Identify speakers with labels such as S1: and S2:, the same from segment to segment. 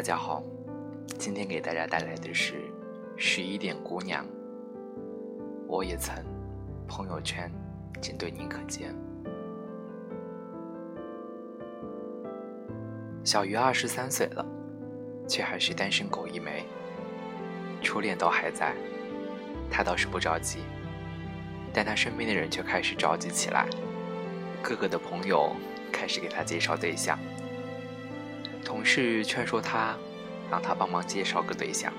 S1: 大家好，今天给大家带来的是《十一点姑娘》。我也曾，朋友圈仅对你可见。小鱼二十三岁了，却还是单身狗一枚。初恋都还在，他倒是不着急，但他身边的人却开始着急起来。各个的朋友开始给他介绍对象。同事劝说他，让他帮忙介绍个对象。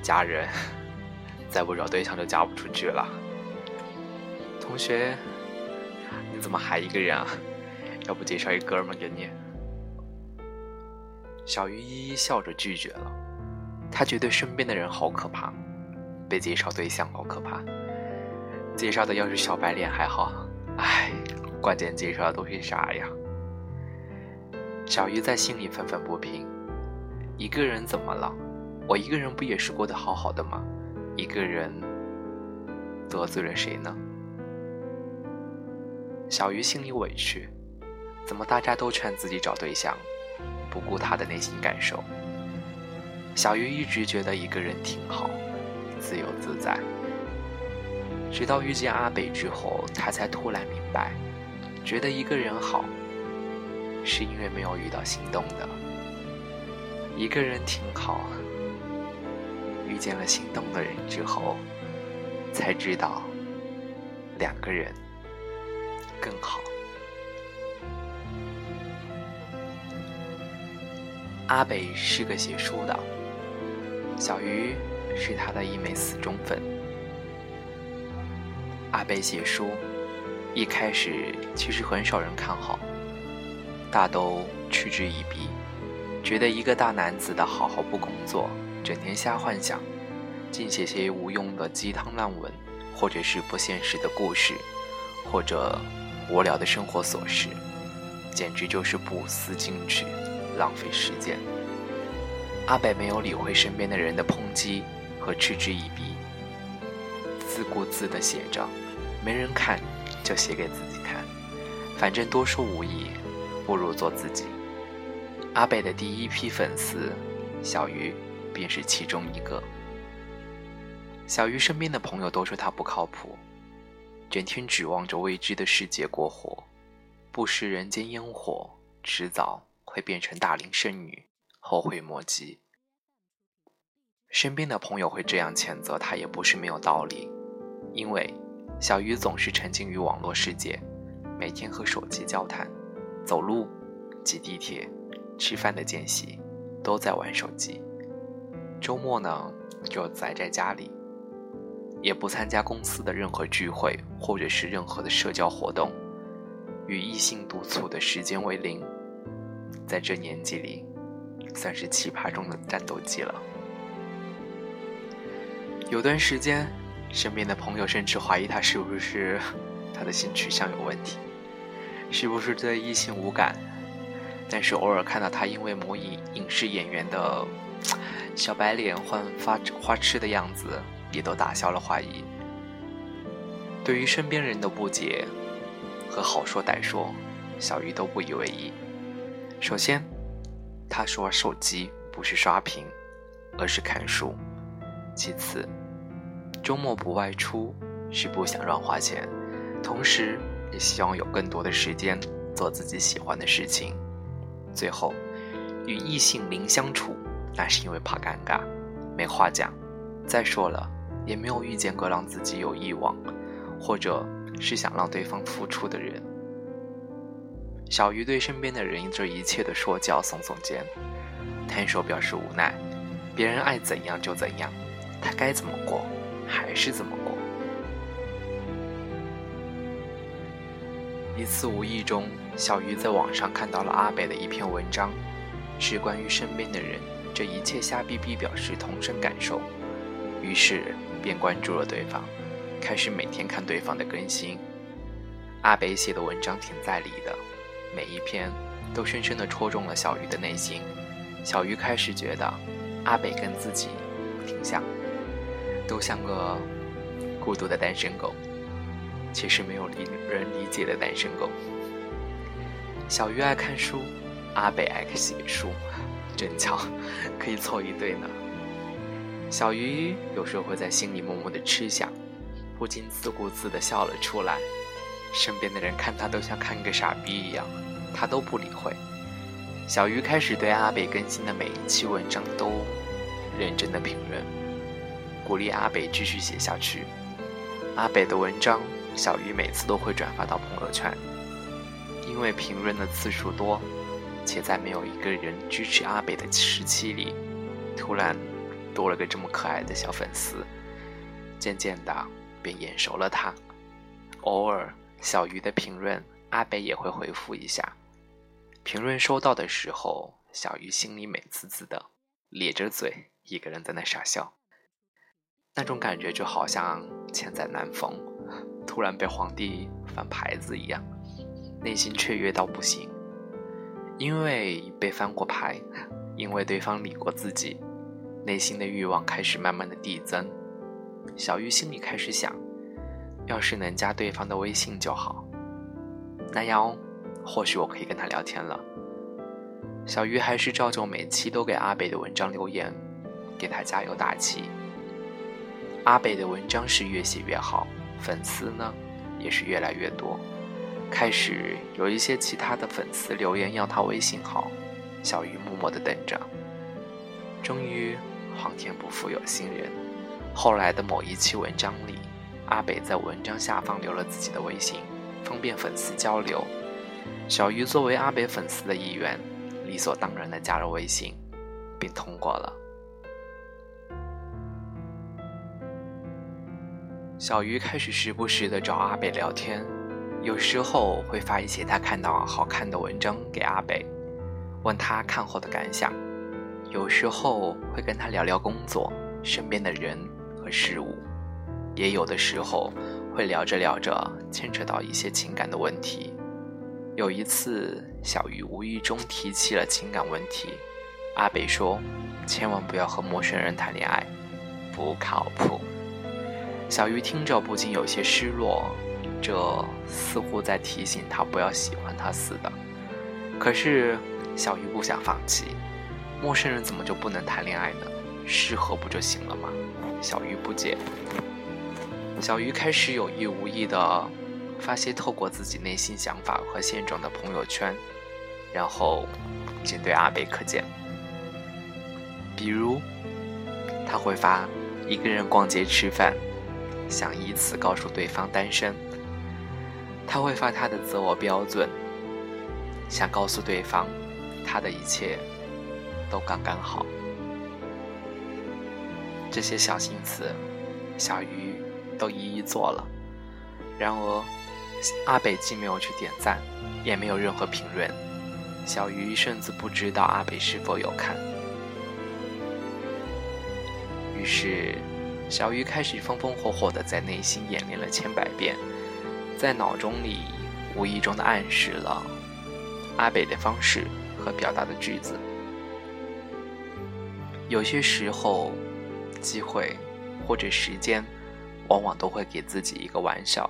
S1: 家人，再不找对象就嫁不出去了。同学，你怎么还一个人啊？要不介绍一哥们给你？小鱼依依笑着拒绝了。他觉得身边的人好可怕，被介绍对象好可怕。介绍的要是小白脸还好，唉，关键介绍的都是啥呀？小鱼在心里愤愤不平：一个人怎么了？我一个人不也是过得好好的吗？一个人得罪了谁呢？小鱼心里委屈，怎么大家都劝自己找对象，不顾他的内心感受？小鱼一直觉得一个人挺好，自由自在。直到遇见阿北之后，他才突然明白，觉得一个人好。是因为没有遇到心动的一个人挺好，遇见了心动的人之后，才知道两个人更好。阿北是个写书的，小鱼是他的一枚死忠粉。阿北写书一开始其实很少人看好。大都嗤之以鼻，觉得一个大男子的好好不工作，整天瞎幻想，净写些无用的鸡汤烂文，或者是不现实的故事，或者无聊的生活琐事，简直就是不思进取，浪费时间。阿北没有理会身边的人的抨击和嗤之以鼻，自顾自地写着，没人看就写给自己看，反正多说无益。不如做自己。阿北的第一批粉丝，小鱼便是其中一个。小鱼身边的朋友都说他不靠谱，整天指望着未知的世界过活，不食人间烟火，迟早会变成大龄剩女，后悔莫及。身边的朋友会这样谴责他，也不是没有道理，因为小鱼总是沉浸于网络世界，每天和手机交谈。走路、挤地铁、吃饭的间隙，都在玩手机。周末呢，就宅在家里，也不参加公司的任何聚会或者是任何的社交活动，与异性独处的时间为零。在这年纪里，算是奇葩中的战斗机了。有段时间，身边的朋友甚至怀疑他是不是 他的性取向有问题。是不是对异性无感？但是偶尔看到他因为某影影视演员的小白脸换发花痴的样子，也都打消了怀疑。对于身边人的不解和好说歹说，小鱼都不以为意。首先，他说手机不是刷屏，而是看书。其次，周末不外出是不想乱花钱，同时。也希望有更多的时间做自己喜欢的事情。最后，与异性零相处，那是因为怕尴尬，没话讲。再说了，也没有遇见过让自己有欲望，或者是想让对方付出的人。小鱼对身边的人这一切的说教耸耸肩，摊手表示无奈。别人爱怎样就怎样，他该怎么过，还是怎么一次无意中，小鱼在网上看到了阿北的一篇文章，是关于身边的人这一切瞎逼逼表示同声感受，于是便关注了对方，开始每天看对方的更新。阿北写的文章挺在理的，每一篇都深深地戳中了小鱼的内心。小鱼开始觉得，阿北跟自己挺像，都像个孤独的单身狗。其实没有理人理解的单身狗。小鱼爱看书，阿北爱写书，真巧，可以凑一对呢。小鱼有时候会在心里默默的吃想，不禁自顾自的笑了出来。身边的人看他都像看个傻逼一样，他都不理会。小鱼开始对阿北更新的每一期文章都认真的评论，鼓励阿北继续写下去。阿北的文章，小鱼每次都会转发到朋友圈，因为评论的次数多，且在没有一个人支持阿北的时期里，突然多了个这么可爱的小粉丝，渐渐的便眼熟了他。偶尔小鱼的评论，阿北也会回复一下。评论收到的时候，小鱼心里美滋滋的，咧着嘴，一个人在那傻笑。那种感觉就好像千载难逢，突然被皇帝翻牌子一样，内心雀跃到不行。因为被翻过牌，因为对方理过自己，内心的欲望开始慢慢的递增。小鱼心里开始想，要是能加对方的微信就好，那样。或许我可以跟他聊天了。小鱼还是照旧每期都给阿北的文章留言，给他加油打气。阿北的文章是越写越好，粉丝呢也是越来越多。开始有一些其他的粉丝留言要他微信号，小鱼默默的等着。终于，皇天不负有心人。后来的某一期文章里，阿北在文章下方留了自己的微信，方便粉丝交流。小鱼作为阿北粉丝的一员，理所当然的加了微信，并通过了。小鱼开始时不时的找阿北聊天，有时候会发一些他看到好看的文章给阿北，问他看后的感想；有时候会跟他聊聊工作、身边的人和事物；也有的时候会聊着聊着牵扯到一些情感的问题。有一次，小鱼无意中提起了情感问题，阿北说：“千万不要和陌生人谈恋爱，不靠谱。”小鱼听着不禁有些失落，这似乎在提醒他不要喜欢他似的。可是小鱼不想放弃，陌生人怎么就不能谈恋爱呢？适合不就行了吗？小鱼不解。小鱼开始有意无意的。发些透过自己内心想法和现状的朋友圈，然后仅对阿北可见。比如，他会发一个人逛街吃饭，想以此告诉对方单身；他会发他的择偶标准，想告诉对方他的一切都刚刚好。这些小心思，小鱼都一一做了。然而。阿北既没有去点赞，也没有任何评论，小鱼甚至不知道阿北是否有看。于是，小鱼开始风风火火的在内心演练了千百遍，在脑中里无意中的暗示了阿北的方式和表达的句子。有些时候，机会或者时间，往往都会给自己一个玩笑。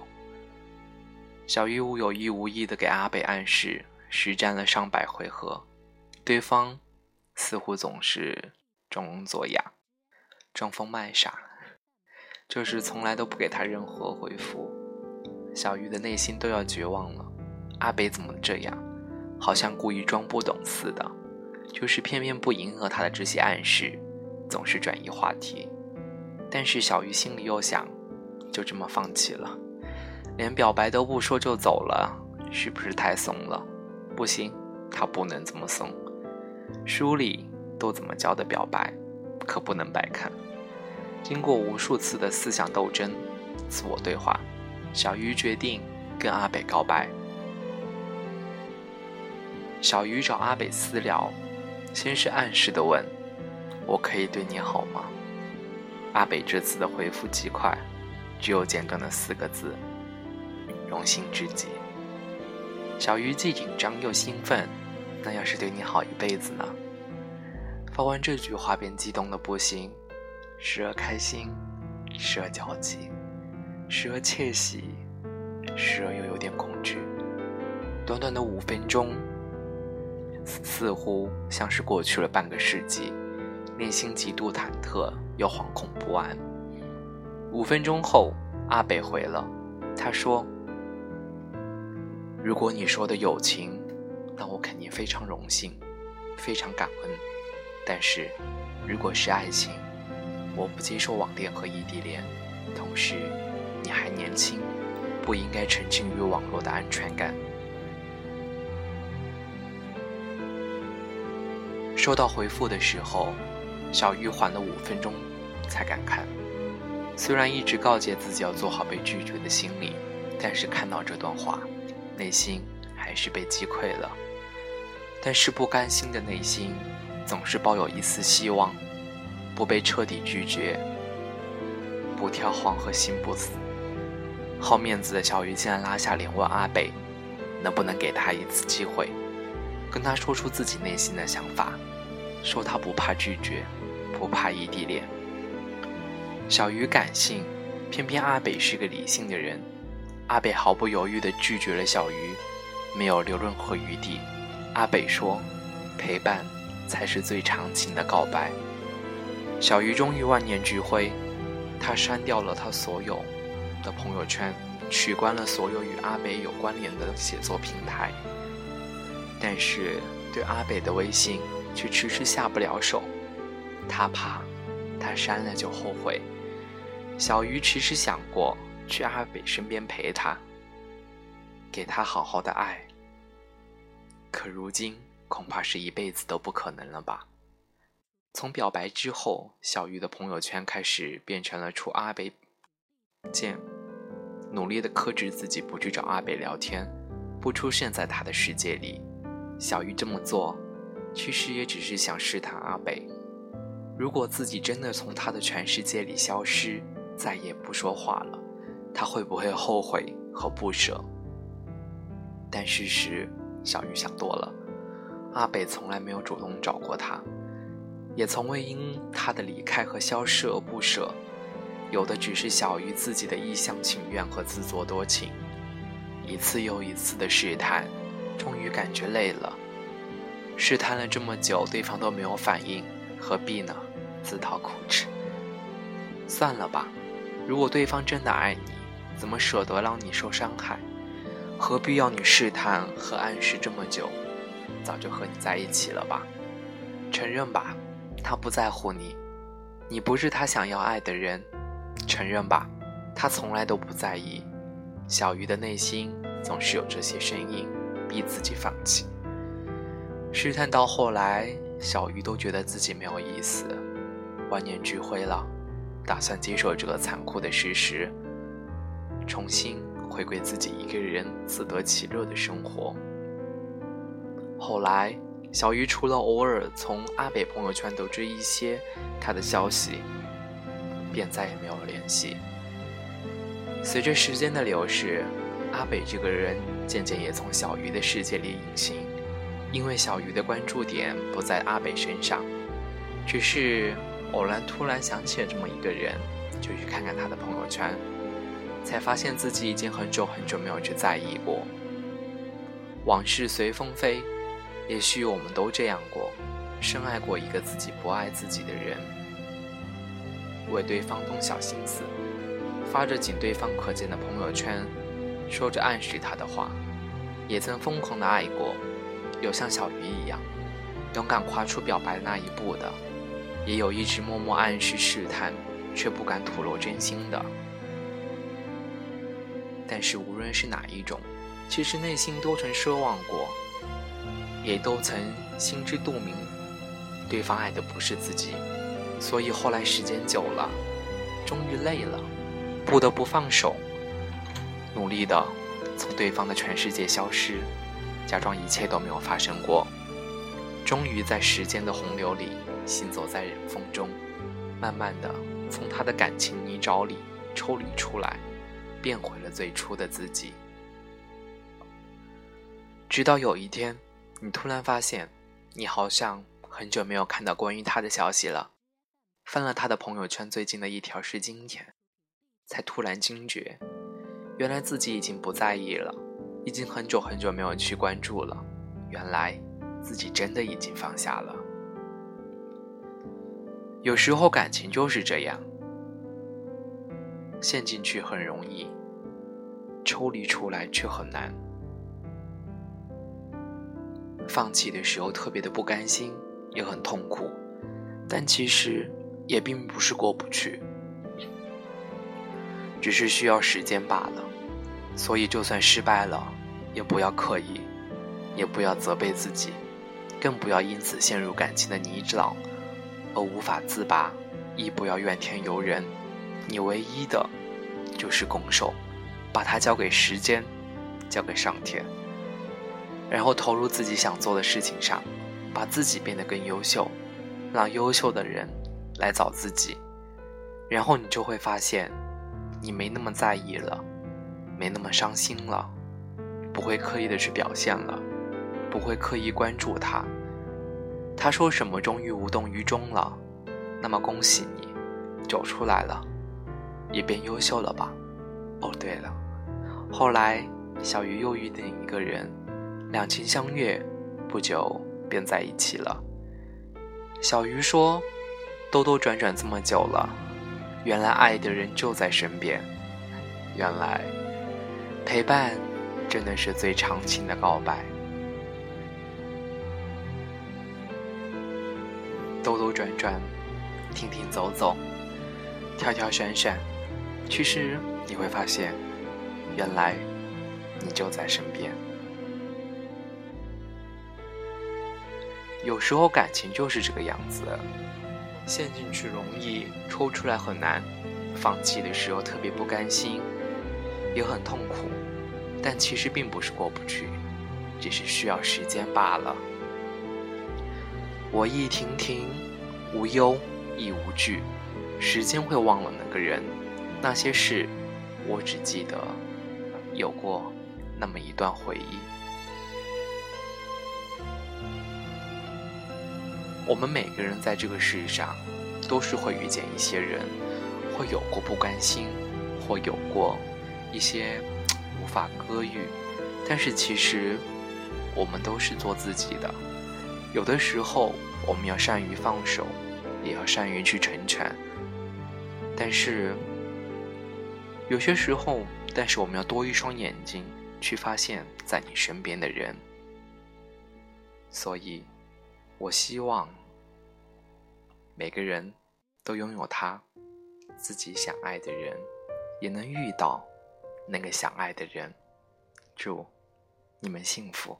S1: 小鱼无有意无意的给阿北暗示，实战了上百回合，对方似乎总是装聋作哑、装疯卖傻，就是从来都不给他任何回复。小鱼的内心都要绝望了，阿北怎么这样？好像故意装不懂似的，就是偏偏不迎合他的这些暗示，总是转移话题。但是小鱼心里又想，就这么放弃了。连表白都不说就走了，是不是太怂了？不行，他不能这么怂。书里都怎么教的表白，可不能白看。经过无数次的思想斗争、自我对话，小鱼决定跟阿北告白。小鱼找阿北私聊，先是暗示的问：“我可以对你好吗？”阿北这次的回复极快，只有简短的四个字。荣幸至极，小鱼既紧张又兴奋。那要是对你好一辈子呢？发完这句话便激动的不行，时而开心，时而焦急，时而窃喜，时而又有点恐惧。短短的五分钟，似乎像是过去了半个世纪，内心极度忐忑又惶恐不安。五分钟后，阿北回了，他说：“如果你说的友情，那我肯定非常荣幸，非常感恩。但是，如果是爱情，我不接受网恋和异地恋。同时，你还年轻，不应该沉浸于网络的安全感。”收到回复的时候，小玉缓了五分钟才敢看。虽然一直告诫自己要做好被拒绝的心理，但是看到这段话，内心还是被击溃了。但是不甘心的内心，总是抱有一丝希望，不被彻底拒绝，不跳黄河心不死。好面子的小鱼竟然拉下脸问阿北，能不能给他一次机会，跟他说出自己内心的想法。说他不怕拒绝，不怕异地恋。小鱼感性，偏偏阿北是个理性的人。阿北毫不犹豫地拒绝了小鱼，没有留任何余地。阿北说：“陪伴才是最长情的告白。”小鱼终于万念俱灰，他删掉了他所有的朋友圈，取关了所有与阿北有关联的写作平台。但是对阿北的微信。却迟迟下不了手，他怕，他删了就后悔。小鱼迟迟想过去阿北身边陪他，给他好好的爱。可如今恐怕是一辈子都不可能了吧？从表白之后，小鱼的朋友圈开始变成了除阿北见，努力的克制自己不去找阿北聊天，不出现在他的世界里。小鱼这么做。其实也只是想试探阿北，如果自己真的从他的全世界里消失，再也不说话了，他会不会后悔和不舍？但事实，小鱼想多了，阿北从来没有主动找过他，也从未因他的离开和消失而不舍，有的只是小于自己的一厢情愿和自作多情。一次又一次的试探，终于感觉累了。试探了这么久，对方都没有反应，何必呢？自讨苦吃。算了吧，如果对方真的爱你，怎么舍得让你受伤害？何必要你试探和暗示这么久？早就和你在一起了吧？承认吧，他不在乎你，你不是他想要爱的人。承认吧，他从来都不在意。小鱼的内心总是有这些声音，逼自己放弃。试探到后来，小鱼都觉得自己没有意思，万念俱灰了，打算接受这个残酷的事实，重新回归自己一个人自得其乐的生活。后来，小鱼除了偶尔从阿北朋友圈得知一些他的消息，便再也没有联系。随着时间的流逝，阿北这个人渐渐也从小鱼的世界里隐形。因为小鱼的关注点不在阿北身上，只是偶然突然想起了这么一个人，就去看看他的朋友圈，才发现自己已经很久很久没有去在意过。往事随风飞，也许我们都这样过，深爱过一个自己不爱自己的人，为对方动小心思，发着仅对方可见的朋友圈，说着暗示他的话，也曾疯狂的爱过。有像小鱼一样勇敢跨出表白那一步的，也有一直默默暗示试探却不敢吐露真心的。但是无论是哪一种，其实内心都曾奢望过，也都曾心知肚明，对方爱的不是自己，所以后来时间久了，终于累了，不得不放手，努力的从对方的全世界消失。假装一切都没有发生过，终于在时间的洪流里行走在人风中，慢慢的从他的感情泥沼里抽离出来，变回了最初的自己。直到有一天，你突然发现，你好像很久没有看到关于他的消息了。翻了他的朋友圈，最近的一条是今天，才突然惊觉，原来自己已经不在意了。已经很久很久没有去关注了，原来自己真的已经放下了。有时候感情就是这样，陷进去很容易，抽离出来却很难。放弃的时候特别的不甘心，也很痛苦，但其实也并不是过不去，只是需要时间罢了。所以，就算失败了，也不要刻意，也不要责备自己，更不要因此陷入感情的泥沼。而无法自拔，亦不要怨天尤人。你唯一的，就是拱手，把它交给时间，交给上天，然后投入自己想做的事情上，把自己变得更优秀，让优秀的人来找自己，然后你就会发现，你没那么在意了，没那么伤心了，不会刻意的去表现了，不会刻意关注他。他说什么终于无动于衷了，那么恭喜你，走出来了，也变优秀了吧？哦，对了，后来小鱼又遇见一个人，两情相悦，不久便在一起了。小鱼说：“兜兜转转这么久了，原来爱的人就在身边，原来陪伴真的是最长情的告白。”兜兜转转，停停走走，挑挑选选，其实你会发现，原来你就在身边。有时候感情就是这个样子，陷进去容易，抽出来很难。放弃的时候特别不甘心，也很痛苦，但其实并不是过不去，只是需要时间罢了。我亦亭亭，无忧亦无惧。时间会忘了那个人，那些事，我只记得有过那么一段回忆。我们每个人在这个世上，都是会遇见一些人，会有过不甘心，或有过一些无法割予。但是其实，我们都是做自己的。有的时候，我们要善于放手，也要善于去成全。但是，有些时候，但是我们要多一双眼睛，去发现在你身边的人。所以，我希望每个人都拥有他自己想爱的人，也能遇到那个想爱的人。祝你们幸福。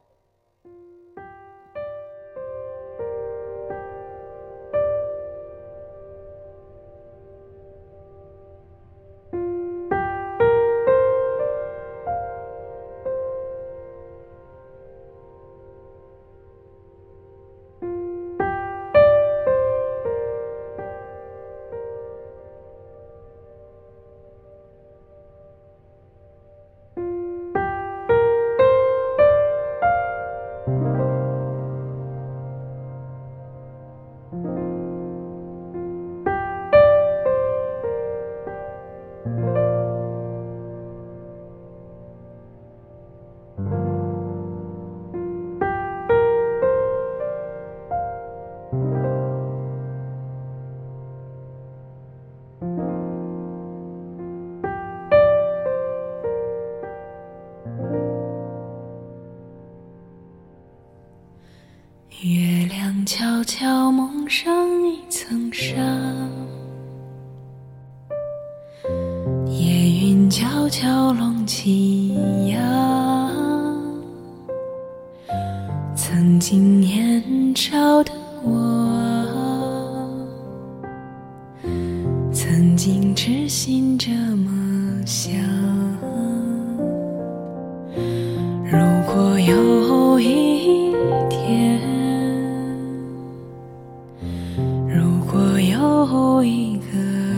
S2: 后一个